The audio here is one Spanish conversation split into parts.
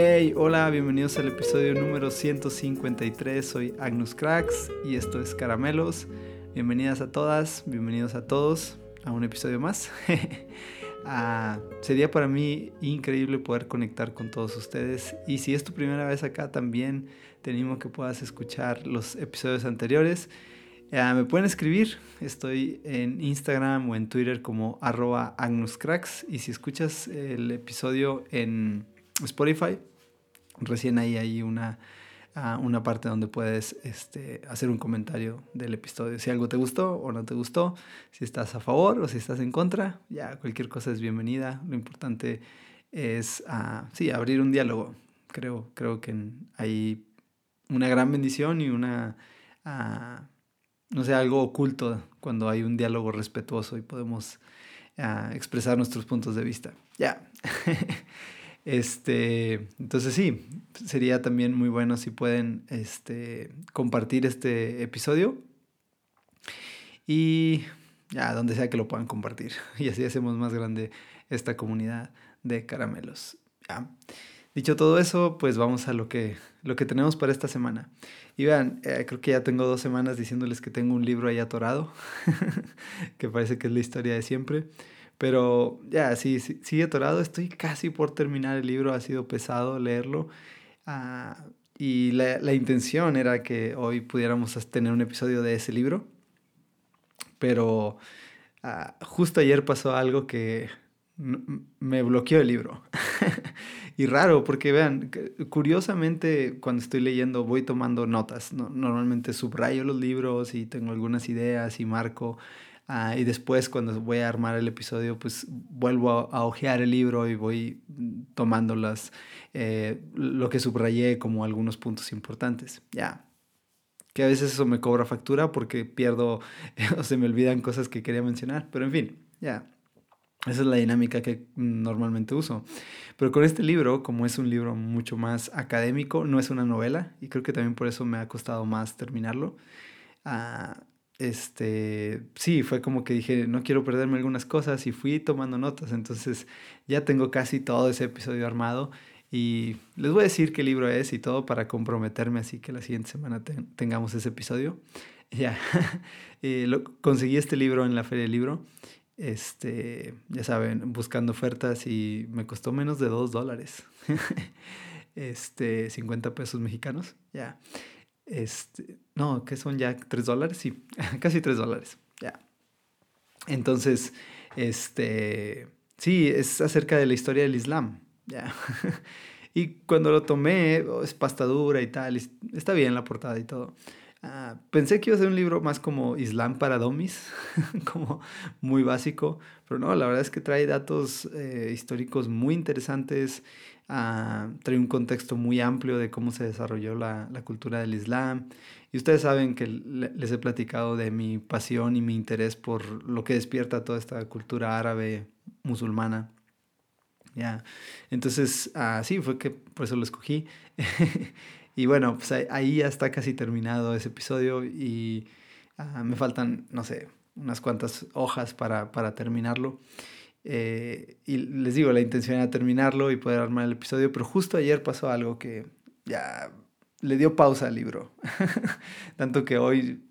Hey, hola, bienvenidos al episodio número 153. Soy Agnus Cracks y esto es Caramelos. Bienvenidas a todas, bienvenidos a todos a un episodio más. Ah, sería para mí increíble poder conectar con todos ustedes y si es tu primera vez acá también te animo que puedas escuchar los episodios anteriores. Ah, me pueden escribir, estoy en Instagram o en Twitter como arroba agnuscracks y si escuchas el episodio en Spotify. Recién ahí hay una, ah, una parte donde puedes este, hacer un comentario del episodio. Si algo te gustó o no te gustó, si estás a favor o si estás en contra, ya cualquier cosa es bienvenida. Lo importante es, uh, sí, abrir un diálogo. Creo, creo que hay una gran bendición y una, uh, no sé, algo oculto cuando hay un diálogo respetuoso y podemos expresar nuestros puntos de vista. Ya. Este, entonces sí, sería también muy bueno si pueden este, compartir este episodio. Y ya, donde sea que lo puedan compartir. Y así hacemos más grande esta comunidad de caramelos. Dicho todo eso, pues vamos a lo que, lo que tenemos para esta semana. Y vean, eh, creo que ya tengo dos semanas diciéndoles que tengo un libro ahí atorado, que parece que es la historia de siempre. Pero ya, sí, sí, sigue atorado. Estoy casi por terminar el libro. Ha sido pesado leerlo. Ah, y la, la, intención era que hoy pudiéramos tener un episodio de ese libro. Pero ah, justo ayer pasó algo que me bloqueó el libro. y raro, porque vean, curiosamente cuando estoy leyendo voy tomando notas. Normalmente subrayo los libros y tengo algunas ideas y marco Ah, y después cuando voy a armar el episodio, pues vuelvo a, a ojear el libro y voy tomando las, eh, lo que subrayé como algunos puntos importantes. Ya. Que a veces eso me cobra factura porque pierdo o se me olvidan cosas que quería mencionar. Pero en fin, ya. Esa es la dinámica que normalmente uso. Pero con este libro, como es un libro mucho más académico, no es una novela, y creo que también por eso me ha costado más terminarlo. Uh, este, sí, fue como que dije, no quiero perderme algunas cosas y fui tomando notas. Entonces ya tengo casi todo ese episodio armado y les voy a decir qué libro es y todo para comprometerme así que la siguiente semana tengamos ese episodio. Ya, eh, lo, conseguí este libro en la Feria del Libro. Este, ya saben, buscando ofertas y me costó menos de dos dólares. este, 50 pesos mexicanos. Ya. Este, no, que son ya 3 dólares, sí, casi 3 dólares, ya. Entonces, este, sí, es acerca de la historia del Islam, ya. y cuando lo tomé, oh, es pasta dura y tal, está bien la portada y todo. Uh, pensé que iba a ser un libro más como Islam para domis, como muy básico, pero no, la verdad es que trae datos eh, históricos muy interesantes, uh, trae un contexto muy amplio de cómo se desarrolló la, la, cultura del Islam. Y ustedes saben que les he platicado de mi pasión y mi interés por lo que despierta toda esta cultura árabe musulmana. Ya, entonces, así uh, fue que por eso lo escogí. Y bueno, pues ahí ya está casi terminado ese episodio y uh, me faltan, no sé, unas cuantas hojas para, para terminarlo. Eh, y les digo, la intención era terminarlo y poder armar el episodio, pero justo ayer pasó algo que ya le dio pausa al libro. Tanto que hoy,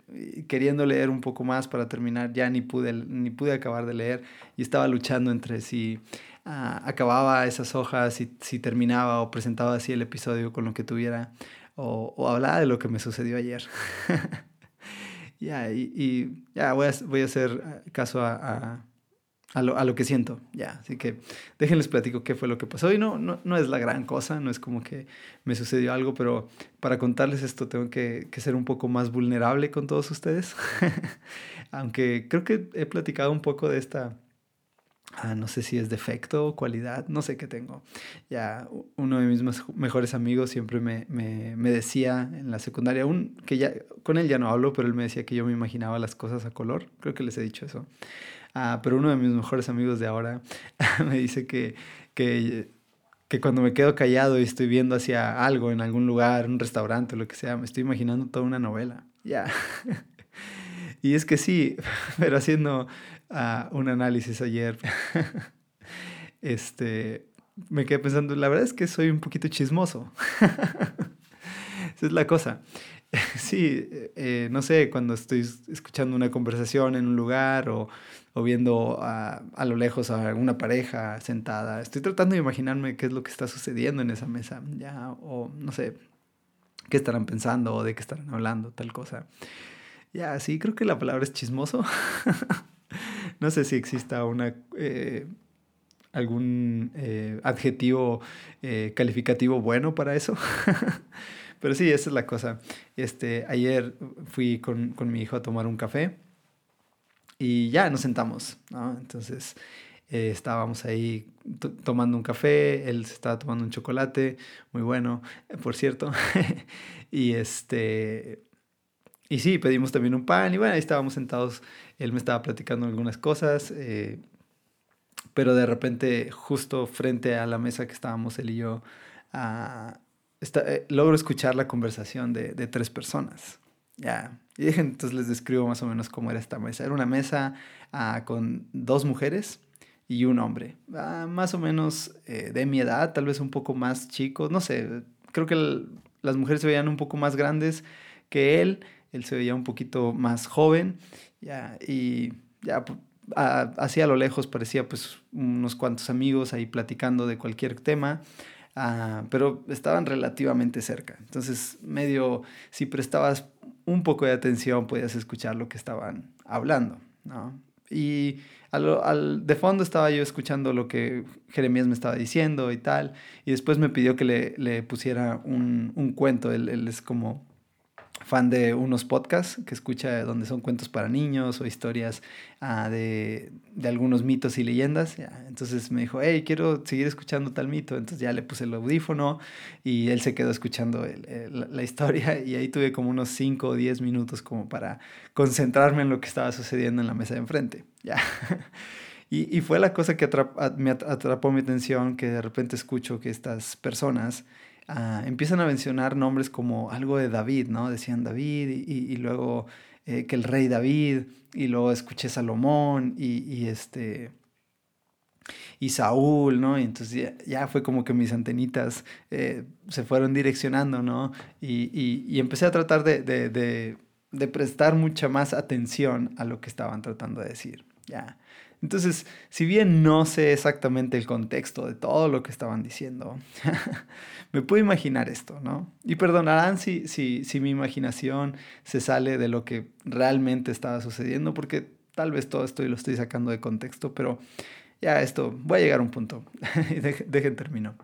queriendo leer un poco más para terminar, ya ni pude, ni pude acabar de leer y estaba luchando entre si uh, acababa esas hojas, si, si terminaba o presentaba así el episodio con lo que tuviera o, o hablaba de lo que me sucedió ayer. ya, y, y, ya voy a, voy a hacer caso a, a, a, lo, a lo, que siento. Ya, así que déjenles platico qué fue lo que pasó. Y no, no, no es la gran cosa, no es como que me sucedió algo, pero para contarles esto tengo que, que ser un poco más vulnerable con todos ustedes. Aunque creo que he platicado un poco de esta Ah, no sé si es defecto o cualidad, no sé qué tengo. Ya uno de mis mejores amigos siempre me, me, me decía en la secundaria, un, que ya con él ya no hablo, pero él me decía que yo me imaginaba las cosas a color, creo que les he dicho eso. Ah, pero uno de mis mejores amigos de ahora me dice que, que, que cuando me quedo callado y estoy viendo hacia algo en algún lugar, un restaurante lo que sea, me estoy imaginando toda una novela. Ya. y es que sí, pero haciendo un análisis ayer. este, me quedé pensando, la verdad es que soy un poquito chismoso. Esa es la cosa. Sí, eh, no sé, cuando estoy escuchando una conversación en un lugar o, o viendo a, a, lo lejos a una pareja sentada, estoy tratando de imaginarme qué es lo que está sucediendo en esa mesa, ya, o no sé, qué estarán pensando o de qué estarán hablando, tal cosa. Ya, sí, creo que la palabra es chismoso. no sé si exista una... Eh, algún eh, adjetivo eh, calificativo bueno para eso. Pero sí, esa es la cosa. Este, ayer fui con, con mi hijo a tomar un café y ya nos sentamos. Entonces estábamos ahí tomando un café, él se estaba tomando un chocolate, muy bueno, por cierto. y este... Y sí, pedimos también un pan y bueno, ahí estábamos sentados, él me estaba platicando algunas cosas, eh, pero de repente justo frente a la mesa que estábamos él y yo, uh, eh, logro escuchar la conversación de, de tres personas. Ya, y entonces les describo más o menos cómo era esta mesa. Era una mesa uh, con dos mujeres y un hombre, uh, más o menos eh, de mi edad, tal vez un poco más chico, no sé, creo que el, las mujeres se veían un poco más grandes que él, él se veía un poquito más joven, ya, y ya así a lo lejos parecía pues unos cuantos amigos ahí platicando de cualquier tema. Uh, pero estaban relativamente cerca. Entonces, medio, si prestabas un poco de atención, podías escuchar lo que estaban hablando, ¿no? Y al, al, de fondo estaba yo escuchando lo que Jeremías me estaba diciendo y tal, y después me pidió que le, le pusiera un, un cuento, él, él es como fan de unos podcasts que escucha donde son cuentos para niños o historias uh, de, de, algunos mitos y leyendas. Entonces me dijo, hey, quiero seguir escuchando tal mito. Entonces ya le puse el audífono y él se quedó escuchando la historia y ahí tuve como unos 5 o 10 minutos como para concentrarme en lo que estaba sucediendo en la mesa de enfrente. Ya. y, y, fue la cosa que atrap, me atrapó mi atención, que de repente escucho que estas personas uh, empiezan a mencionar nombres como algo de David, ¿no? Decían David y, y luego eh, que el rey David y luego escuché Salomón y, y este y Saúl, ¿no? Y entonces ya, ya, fue como que mis antenitas eh, se fueron direccionando, ¿no? Y, y, y empecé a tratar de, de, de, de, prestar mucha más atención a lo que estaban tratando de decir, ya. Entonces, si bien no sé exactamente el contexto de todo lo que estaban diciendo, me puedo imaginar esto, ¿no? Y perdonarán si, si, si mi imaginación se sale de lo que realmente estaba sucediendo, porque tal vez todo esto lo estoy sacando de contexto, pero ya esto, voy a llegar a un punto. Dejen termino.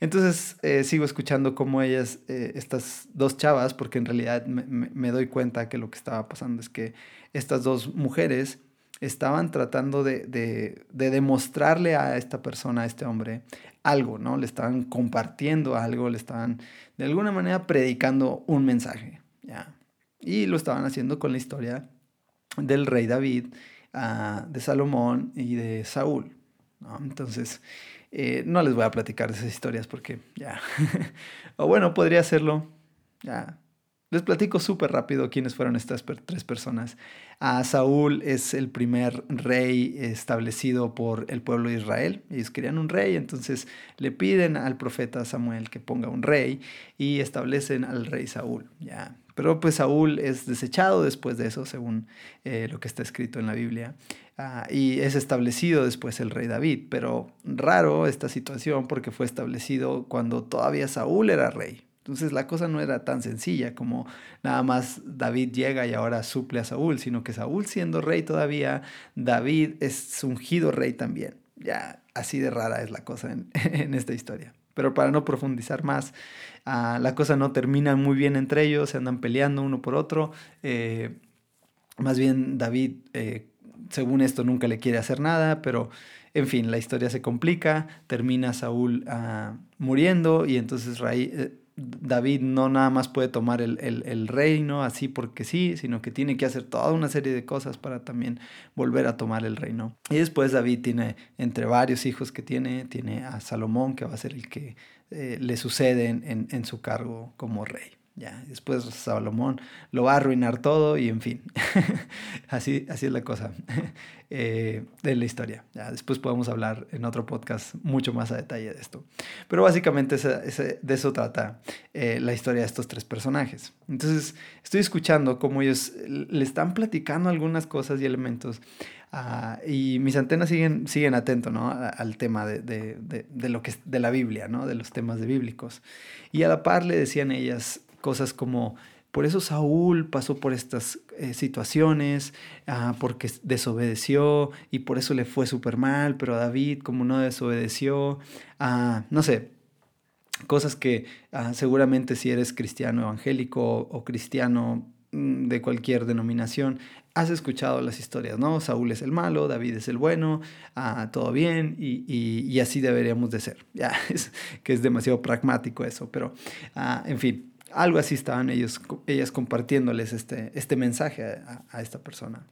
Entonces eh, sigo escuchando cómo ellas, eh, estas dos chavas, porque en realidad me, me, doy cuenta que lo que estaba pasando es que estas dos mujeres estaban tratando de, de, de, demostrarle a esta persona, a este hombre, algo, ¿no? Le estaban compartiendo algo, le estaban de alguna manera predicando un mensaje, ¿ya? Y lo estaban haciendo con la historia del rey David, uh, de Salomón y de Saúl, ¿no? Entonces, eh, no les voy a platicar de esas historias porque ya, o bueno, podría hacerlo, ya, les platico súper rápido quiénes fueron estas tres personas. A Saúl es el primer rey establecido por el pueblo de Israel. Ellos querían un rey, entonces le piden al profeta Samuel que ponga un rey y establecen al rey Saúl. Ya. Pero pues Saúl es desechado después de eso, según eh, lo que está escrito en la Biblia. Uh, y es establecido después el rey David. Pero raro esta situación porque fue establecido cuando todavía Saúl era rey. Entonces la cosa no era tan sencilla como nada más David llega y ahora suple a Saúl, sino que Saúl siendo rey todavía, David es ungido rey también. Ya así de rara es la cosa en, en esta historia. Pero para no profundizar más, uh, la cosa no termina muy bien entre ellos, se andan peleando uno por otro. Eh, más bien David, eh, según esto, nunca le quiere hacer nada, pero en fin, la historia se complica, termina Saúl uh, muriendo y entonces Raí, eh, David no nada más puede tomar el, el, el, reino así porque sí, sino que tiene que hacer toda una serie de cosas para también volver a tomar el reino. Y después David tiene, entre varios hijos que tiene, tiene a Salomón, que va a ser el que eh, le sucede en, en, en, su cargo como rey. Ya, después Salomón lo va a arruinar todo y en fin, así, así es la cosa eh, de la historia. Ya, después podemos hablar en otro podcast mucho más a detalle de esto. Pero básicamente de eso trata eh, la historia de estos tres personajes. Entonces, estoy escuchando cómo ellos le están platicando algunas cosas y elementos Uh, y mis antenas siguen, siguen atentos ¿no? al tema de, de, de, de, lo que, de la Biblia, ¿no? de los temas de bíblicos. Y a la par le decían ellas cosas como, por eso Saúl pasó por estas eh, situaciones, uh, porque desobedeció y por eso le fue súper mal, pero David como no desobedeció, uh, no sé, cosas que seguramente si eres cristiano evangélico o cristiano mm, de cualquier denominación, has escuchado las historias, ¿no? Saúl es el malo, David es el bueno, ah, todo bien y, así deberíamos de ser. Ya, es que es demasiado pragmático eso, pero ah, en fin, algo así estaban ellos, ellas compartiéndoles este, este mensaje a, esta persona.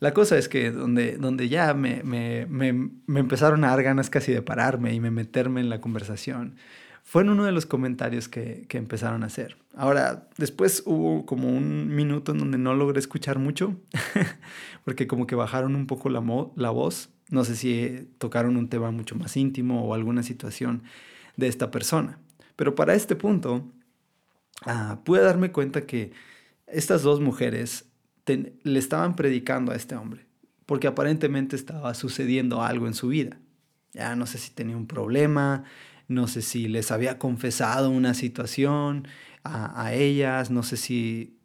La cosa es que donde, donde ya me, me, me, me empezaron a dar ganas casi de pararme y me meterme en la conversación, fue en uno de los comentarios que, que, empezaron a hacer. Ahora, después hubo como un minuto en donde no logré escuchar mucho, porque como que bajaron un poco la, la voz. No sé si tocaron un tema mucho más íntimo o alguna situación de esta persona. Pero para este punto, uh, pude darme cuenta que estas dos mujeres le estaban predicando a este hombre, porque aparentemente estaba sucediendo algo en su vida. Ya no sé si tenía un problema, no sé si les había confesado una situación a, ellas, no sé si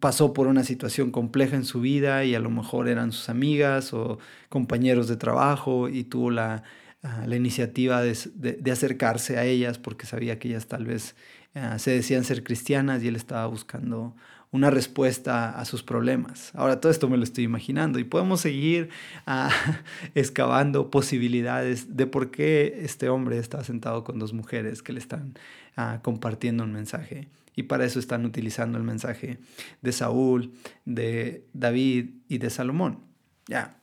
pasó por una situación compleja en su vida y a lo mejor eran sus amigas o compañeros de trabajo y tuvo la, ah, la iniciativa de, de, acercarse a ellas porque sabía que ellas tal vez uh, se decían ser cristianas y él estaba buscando una respuesta a sus problemas. Ahora todo esto me lo estoy imaginando y podemos seguir uh, excavando posibilidades de por qué este hombre está sentado con dos mujeres que le están compartiendo un mensaje. Y para eso están utilizando el mensaje de Saúl, de David y de Salomón. Ya,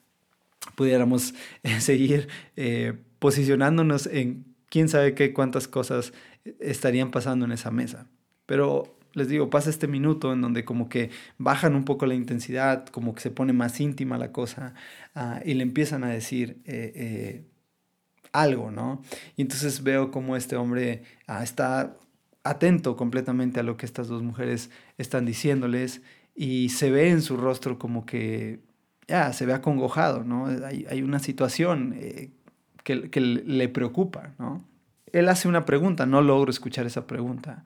pudiéramos eh, seguir eh, posicionándonos en quién sabe qué cuántas cosas estarían pasando en esa mesa. Pero les digo, pasa este minuto en donde como que bajan un poco la intensidad, como que se pone más íntima la cosa uh, y le empiezan a decir eh, eh, algo, ¿no? Y entonces veo como este hombre uh, está atento completamente a lo que estas dos mujeres están diciéndoles y se ve en su rostro como que ya se ve acongojado, ¿no? Hay, hay una situación eh, que, le preocupa, ¿no? Él hace una pregunta, no logro escuchar esa pregunta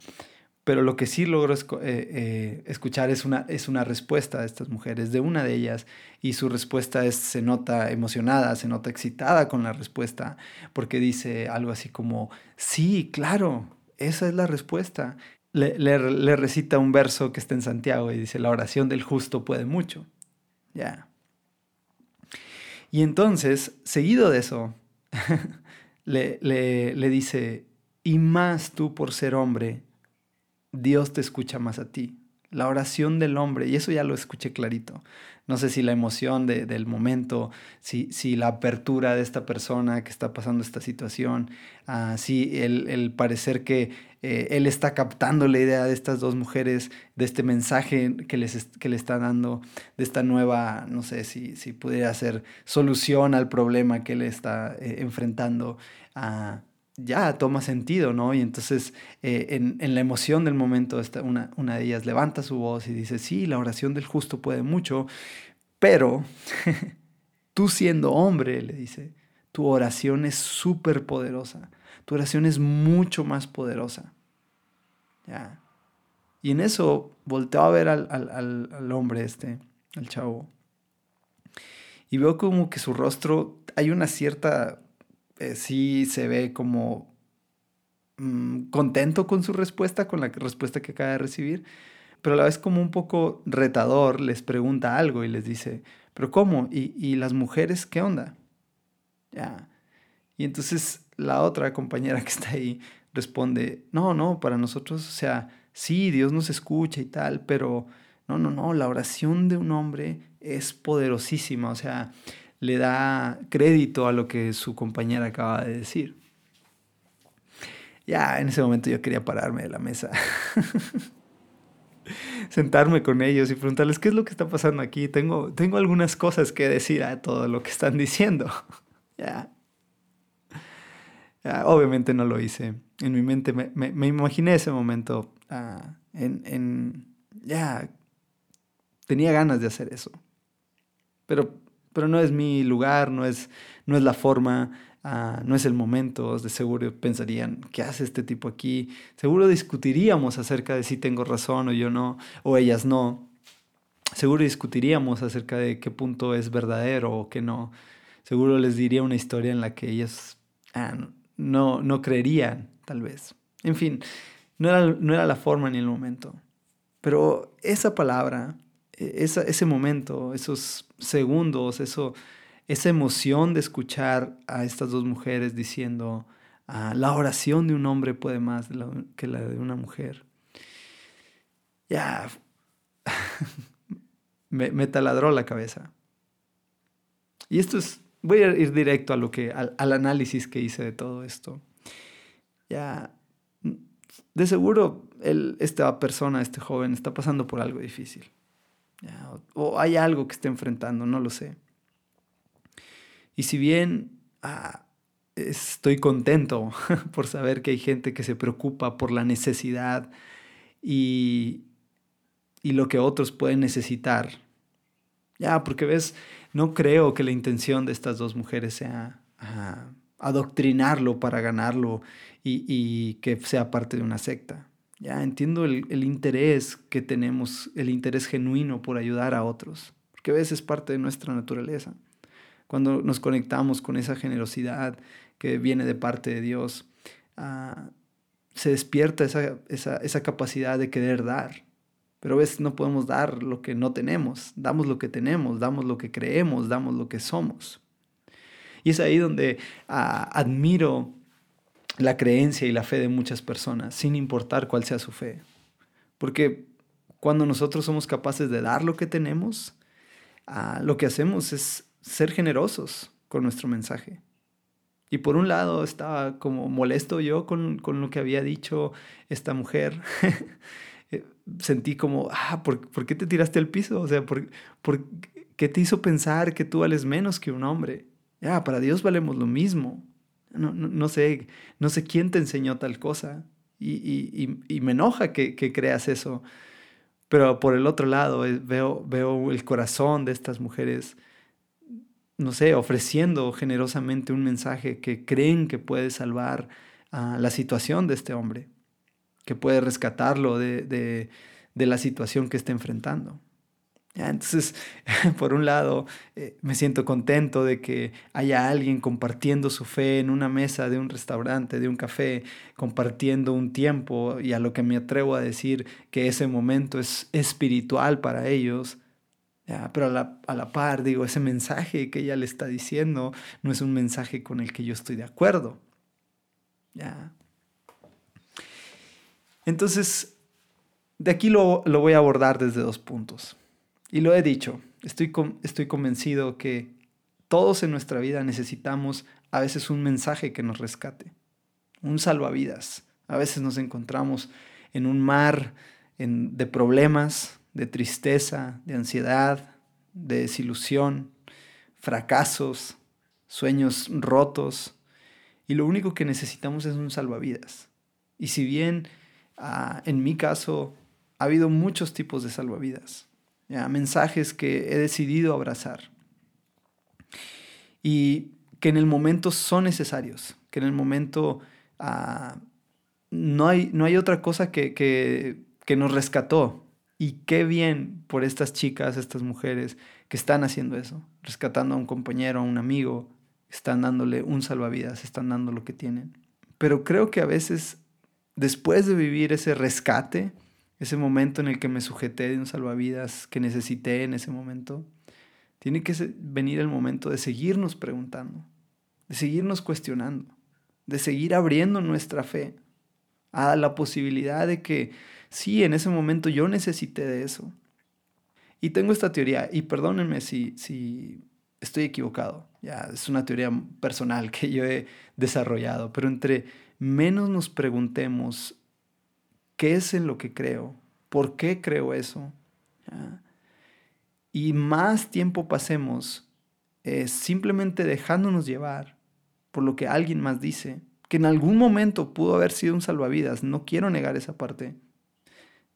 pero lo que sí logro eh, eh, escuchar es una, es una respuesta de estas mujeres, de una de ellas, y su respuesta es, se nota emocionada, se nota excitada con la respuesta, porque dice algo así como, sí, claro, esa es la respuesta. Le, recita un verso que está en Santiago y dice, la oración del justo puede mucho. Ya. Y entonces, seguido de eso, le, le dice, y más tú por ser hombre, Dios te escucha más a ti. La oración del hombre, y eso ya lo escuché clarito. No sé si la emoción del momento, si, si, la apertura de esta persona que está pasando esta situación, uh, si el, el, parecer que eh, él está captando la idea de estas dos mujeres, de este mensaje que les que le está dando, de esta nueva, no sé si, si pudiera ser solución al problema que él está eh, enfrentando. Uh, ya toma sentido, ¿no? Y entonces eh, en, en, la emoción del momento esta, una, una de ellas levanta su voz y dice, sí, la oración del justo puede mucho, pero tú siendo hombre, le dice, tu oración es súper poderosa, tu oración es mucho más poderosa. Ya. Y en eso volteo a ver al, al, al hombre este, al chavo, y veo como que su rostro, hay una cierta eh, sí se ve como mm, contento con su respuesta, con la respuesta que acaba de recibir, pero a la vez como un poco retador, les pregunta algo y les dice, pero ¿cómo? ¿Y, y las mujeres qué onda? Ya. Y entonces la otra compañera que está ahí responde, no, no, para nosotros, o sea, sí, Dios nos escucha y tal, pero no, no, no, la oración de un hombre es poderosísima, o sea, le da crédito a lo que su compañera acaba de decir. Ya, en ese momento yo quería pararme de la mesa. Sentarme con ellos y preguntarles qué es lo que está pasando aquí. Tengo, tengo algunas cosas que decir a todo lo que están diciendo. ya. Obviamente no lo hice. En mi mente me, me, imaginé ese momento ah, en, en, ya, tenía ganas de hacer eso. Pero, pero no es mi lugar, no es, no es la forma, ah, no es el momento. De seguro pensarían, ¿qué hace este tipo aquí? Seguro discutiríamos acerca de si tengo razón o yo no, o ellas no. Seguro discutiríamos acerca de qué punto es verdadero o qué no. Seguro les diría una historia en la que ellas ah, no, no creerían, tal vez. En fin, no era, no era la forma ni el momento. Pero esa palabra e-, ese momento, esos segundos, eso, esa emoción de escuchar a estas dos mujeres diciendo, ah, la oración de un hombre puede más que la de una mujer. Ya, me, taladró la cabeza. Y esto es, voy a ir directo a lo que, al, al análisis que hice de todo esto. Ya, de seguro esta persona, este joven, está pasando por algo difícil o, hay algo que esté enfrentando, no lo sé. Y si bien ah, estoy contento por saber que hay gente que se preocupa por la necesidad y, y lo que otros pueden necesitar, ya, porque ves, no creo que la intención de estas dos mujeres sea ah, adoctrinarlo para ganarlo y, y que sea parte de una secta. Ya entiendo el, interés que tenemos, el interés genuino por ayudar a otros, porque a veces es parte de nuestra naturaleza. Cuando nos conectamos con esa generosidad que viene de parte de Dios, ah, se despierta esa, esa, capacidad de querer dar. Pero a veces no podemos dar lo que no tenemos, damos lo que tenemos, damos lo que creemos, damos lo que somos. Y es ahí donde ah, admiro la creencia y la fe de muchas personas, sin importar cuál sea su fe. Porque cuando nosotros somos capaces de dar lo que tenemos, ah, lo que hacemos es ser generosos con nuestro mensaje. Y por un lado estaba como molesto yo con, lo que había dicho esta mujer. Eh, sentí como, ah, ¿por, ¿por, qué te tiraste al piso? O sea, ¿por, ¿por qué te hizo pensar que tú vales menos que un hombre? Ya, para Dios valemos lo mismo. No, sé, no sé quién te enseñó tal cosa. Y, me enoja que, creas eso. Pero por el otro lado, eh, veo, veo el corazón de estas mujeres, no sé, ofreciendo generosamente un mensaje que creen que puede salvar la situación de este hombre, que puede rescatarlo de la situación que está enfrentando. Entonces, por un lado, eh, me siento contento de que haya alguien compartiendo su fe en una mesa de un restaurante, de un café, compartiendo un tiempo y a lo que me atrevo a decir que ese momento es espiritual para ellos. Pero a la, a la par, digo, ese mensaje que ella le está diciendo no es un mensaje con el que yo estoy de acuerdo. Entonces, de aquí lo, lo voy a abordar desde dos puntos. Y lo he dicho, estoy, estoy convencido que todos en nuestra vida necesitamos a veces un mensaje que nos rescate, un salvavidas. A veces nos encontramos en un mar de problemas, de tristeza, de ansiedad, de desilusión, fracasos, sueños rotos. Y lo único que necesitamos es un salvavidas. Y si bien ah, en mi caso ha habido muchos tipos de salvavidas, mensajes que he decidido abrazar y que en el momento son necesarios, que en el momento ah, no, hay, no hay otra cosa que, que, nos rescató. Y qué bien por estas chicas, estas mujeres que están haciendo eso, rescatando a un compañero, a un amigo, están dándole un salvavidas, están dando lo que tienen. Pero creo que a veces, después de vivir ese rescate, ese momento en el que me sujeté de un salvavidas que necesité en ese momento, tiene que venir el momento de seguirnos preguntando, de seguirnos cuestionando, de seguir abriendo nuestra fe a la posibilidad de que sí, en ese momento yo necesité de eso. Y tengo esta teoría, y perdónenme si, si estoy equivocado, ya es una teoría personal que yo he desarrollado, pero entre menos nos preguntemos qué es en lo que creo, por qué creo eso. Y más tiempo pasemos eh, simplemente dejándonos llevar por lo que alguien más dice, que en algún momento pudo haber sido un salvavidas, no quiero negar esa parte.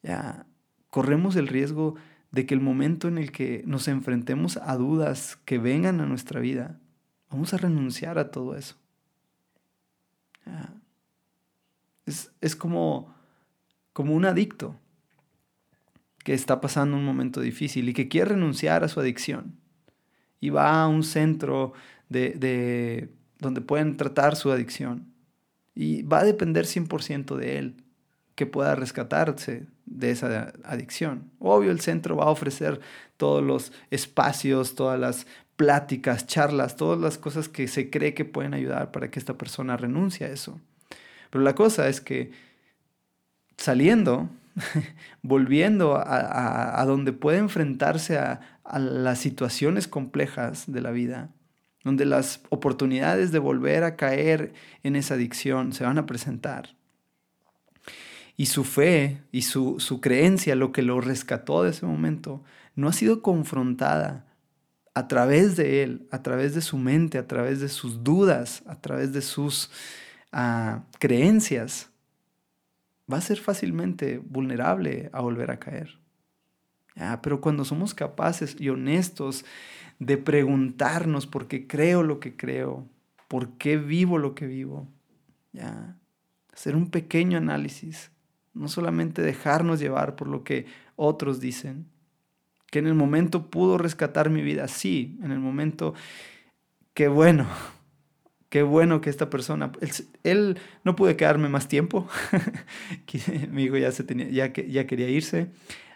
Ya corremos el riesgo de que el momento en el que nos enfrentemos a dudas que vengan a nuestra vida, vamos a renunciar a todo eso. Es, como, como un adicto que está pasando un momento difícil y que quiere renunciar a su adicción. Y va a un centro de, de donde pueden tratar su adicción. Y va a depender 100% de él que pueda rescatarse de esa adicción. Obvio, el centro va a ofrecer todos los espacios, todas las pláticas, charlas, todas las cosas que se cree que pueden ayudar para que esta persona renuncie a eso. Pero la cosa es que saliendo, volviendo a, donde puede enfrentarse a, a las situaciones complejas de la vida, donde las oportunidades de volver a caer en esa adicción se van a presentar, y su fe y su, su creencia, lo que lo rescató de ese momento, no ha sido confrontada a través de él, a través de su mente, a través de sus dudas, a través de sus ah, creencias, va a ser fácilmente vulnerable a volver a caer. pero cuando somos capaces y honestos de preguntarnos por qué creo lo que creo, por qué vivo lo que vivo, ya, hacer un pequeño análisis no solamente dejarnos llevar por lo que otros dicen, que en el momento pudo rescatar mi vida, sí, en el momento, qué bueno, qué bueno que esta persona, él, no pude quedarme más tiempo, mi hijo ya, se tenía, ya, ya quería irse,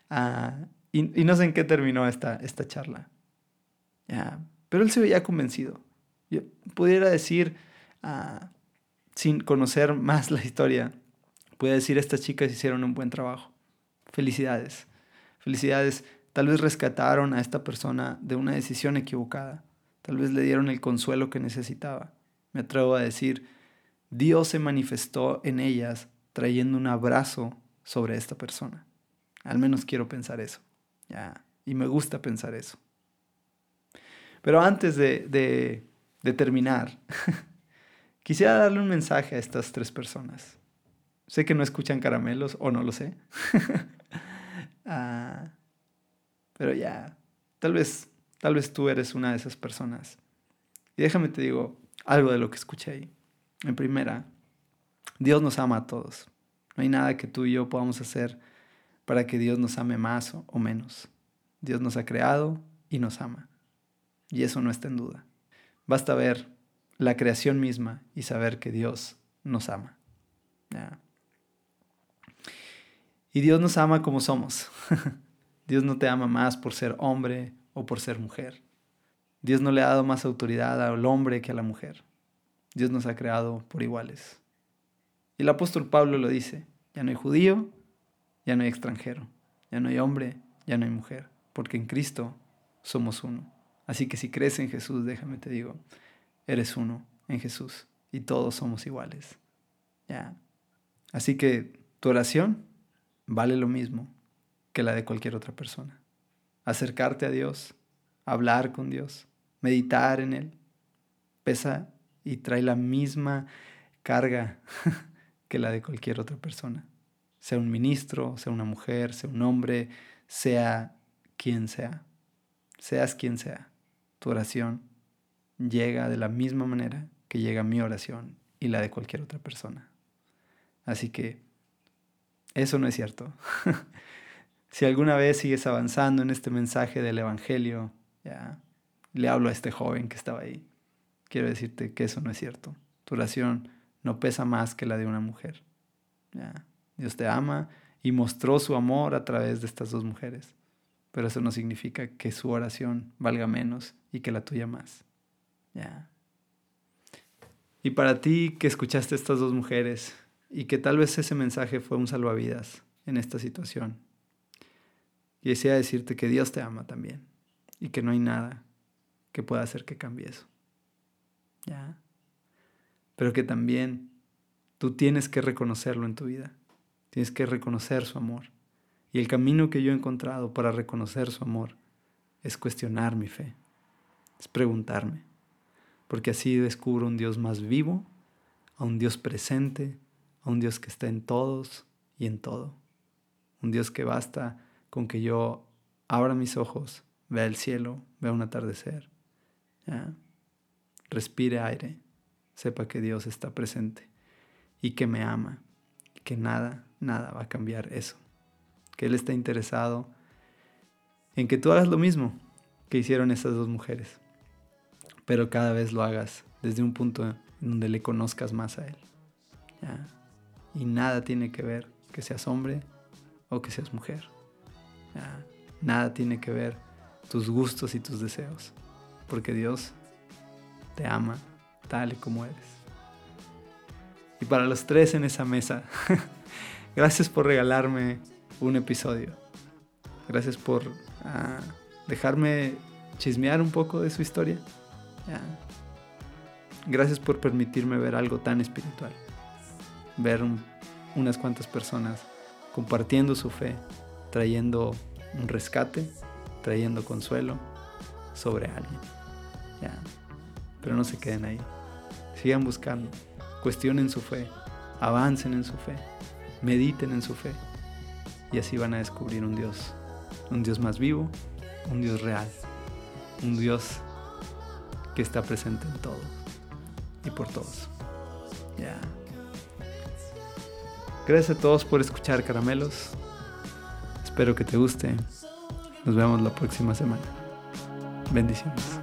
ah, y, no sé en qué terminó esta, esta charla, pero él se veía convencido. Pudiera decir, ah, sin conocer más la historia, Voy a decir, estas chicas hicieron un buen trabajo. Felicidades. Felicidades. Tal vez rescataron a esta persona de una decisión equivocada. Tal vez le dieron el consuelo que necesitaba. Me atrevo a decir, Dios se manifestó en ellas trayendo un abrazo sobre esta persona. Al menos quiero pensar eso. Y me gusta pensar eso. Pero antes de, de, de terminar, quisiera darle un mensaje a estas tres personas. Sé que no escuchan caramelos o no lo sé. Ah, pero ya, tal vez, tal vez tú eres una de esas personas. Y déjame te digo algo de lo que escuché ahí. En primera, Dios nos ama a todos. No hay nada que tú y yo podamos hacer para que Dios nos ame más o menos. Dios nos ha creado y nos ama. Y eso no está en duda. Basta ver la creación misma y saber que Dios nos ama. Y Dios nos ama como somos. Dios no te ama más por ser hombre o por ser mujer. Dios no le ha dado más autoridad al hombre que a la mujer. Dios nos ha creado por iguales. Y el apóstol Pablo lo dice, ya no hay judío, ya no hay extranjero, ya no hay hombre, ya no hay mujer, porque en Cristo somos uno. Así que si crees en Jesús, déjame te digo, eres uno en Jesús y todos somos iguales. Ya. Así que tu oración vale lo mismo que la de cualquier otra persona. Acercarte a Dios, hablar con Dios, meditar en Él, pesa y trae la misma carga que la de cualquier otra persona. Sea un ministro, sea una mujer, sea un hombre, sea quien sea. Seas quien sea, tu oración llega de la misma manera que llega mi oración y la de cualquier otra persona. Así que eso no es cierto. si alguna vez sigues avanzando en este mensaje del Evangelio, ya le hablo a este joven que estaba ahí. Quiero decirte que eso no es cierto. Tu oración no pesa más que la de una mujer. Ya. Dios te ama y mostró su amor a través de estas dos mujeres. Pero eso no significa que su oración valga menos y que la tuya más. Ya. Y para ti que escuchaste estas dos mujeres y que tal vez ese mensaje fue un salvavidas en esta situación. Y desea decirte que Dios te ama también y que no hay nada que pueda hacer que cambie eso. ¿Ya? Pero que también Tú tienes que reconocerlo en tu vida. Tienes que reconocer su amor. Y el camino que yo he encontrado para reconocer su amor es cuestionar mi fe, es preguntarme, porque así descubro un Dios más vivo, a un Dios presente, a un Dios que está en todos y en todo. Un Dios que basta con que yo abra mis ojos, vea el cielo, vea un atardecer, respire aire, sepa que Dios está presente y que me ama, que nada, nada va a cambiar eso, que Él está interesado en que tú hagas lo mismo que hicieron esas dos mujeres, pero cada vez lo hagas desde un punto en donde le conozcas más a Él. Y nada tiene que ver que seas hombre o que seas mujer. Nada tiene que ver tus gustos y tus deseos, porque Dios te ama tal y como eres. Y para los tres en esa mesa, gracias por regalarme un episodio. Gracias por ah, dejarme chismear un poco de su historia. Gracias por permitirme ver algo tan espiritual. Ver unas cuantas personas compartiendo su fe, trayendo un rescate, trayendo consuelo sobre alguien. Pero no se queden ahí. Sigan buscando. Cuestionen su fe. Avancen en su fe. Mediten en su fe. Y así van a descubrir un Dios. Un Dios más vivo. Un Dios real. Un Dios que está presente en todos y por todos. Ya. Gracias a todos por escuchar caramelos. Espero que te guste. Nos vemos la próxima semana. Bendiciones.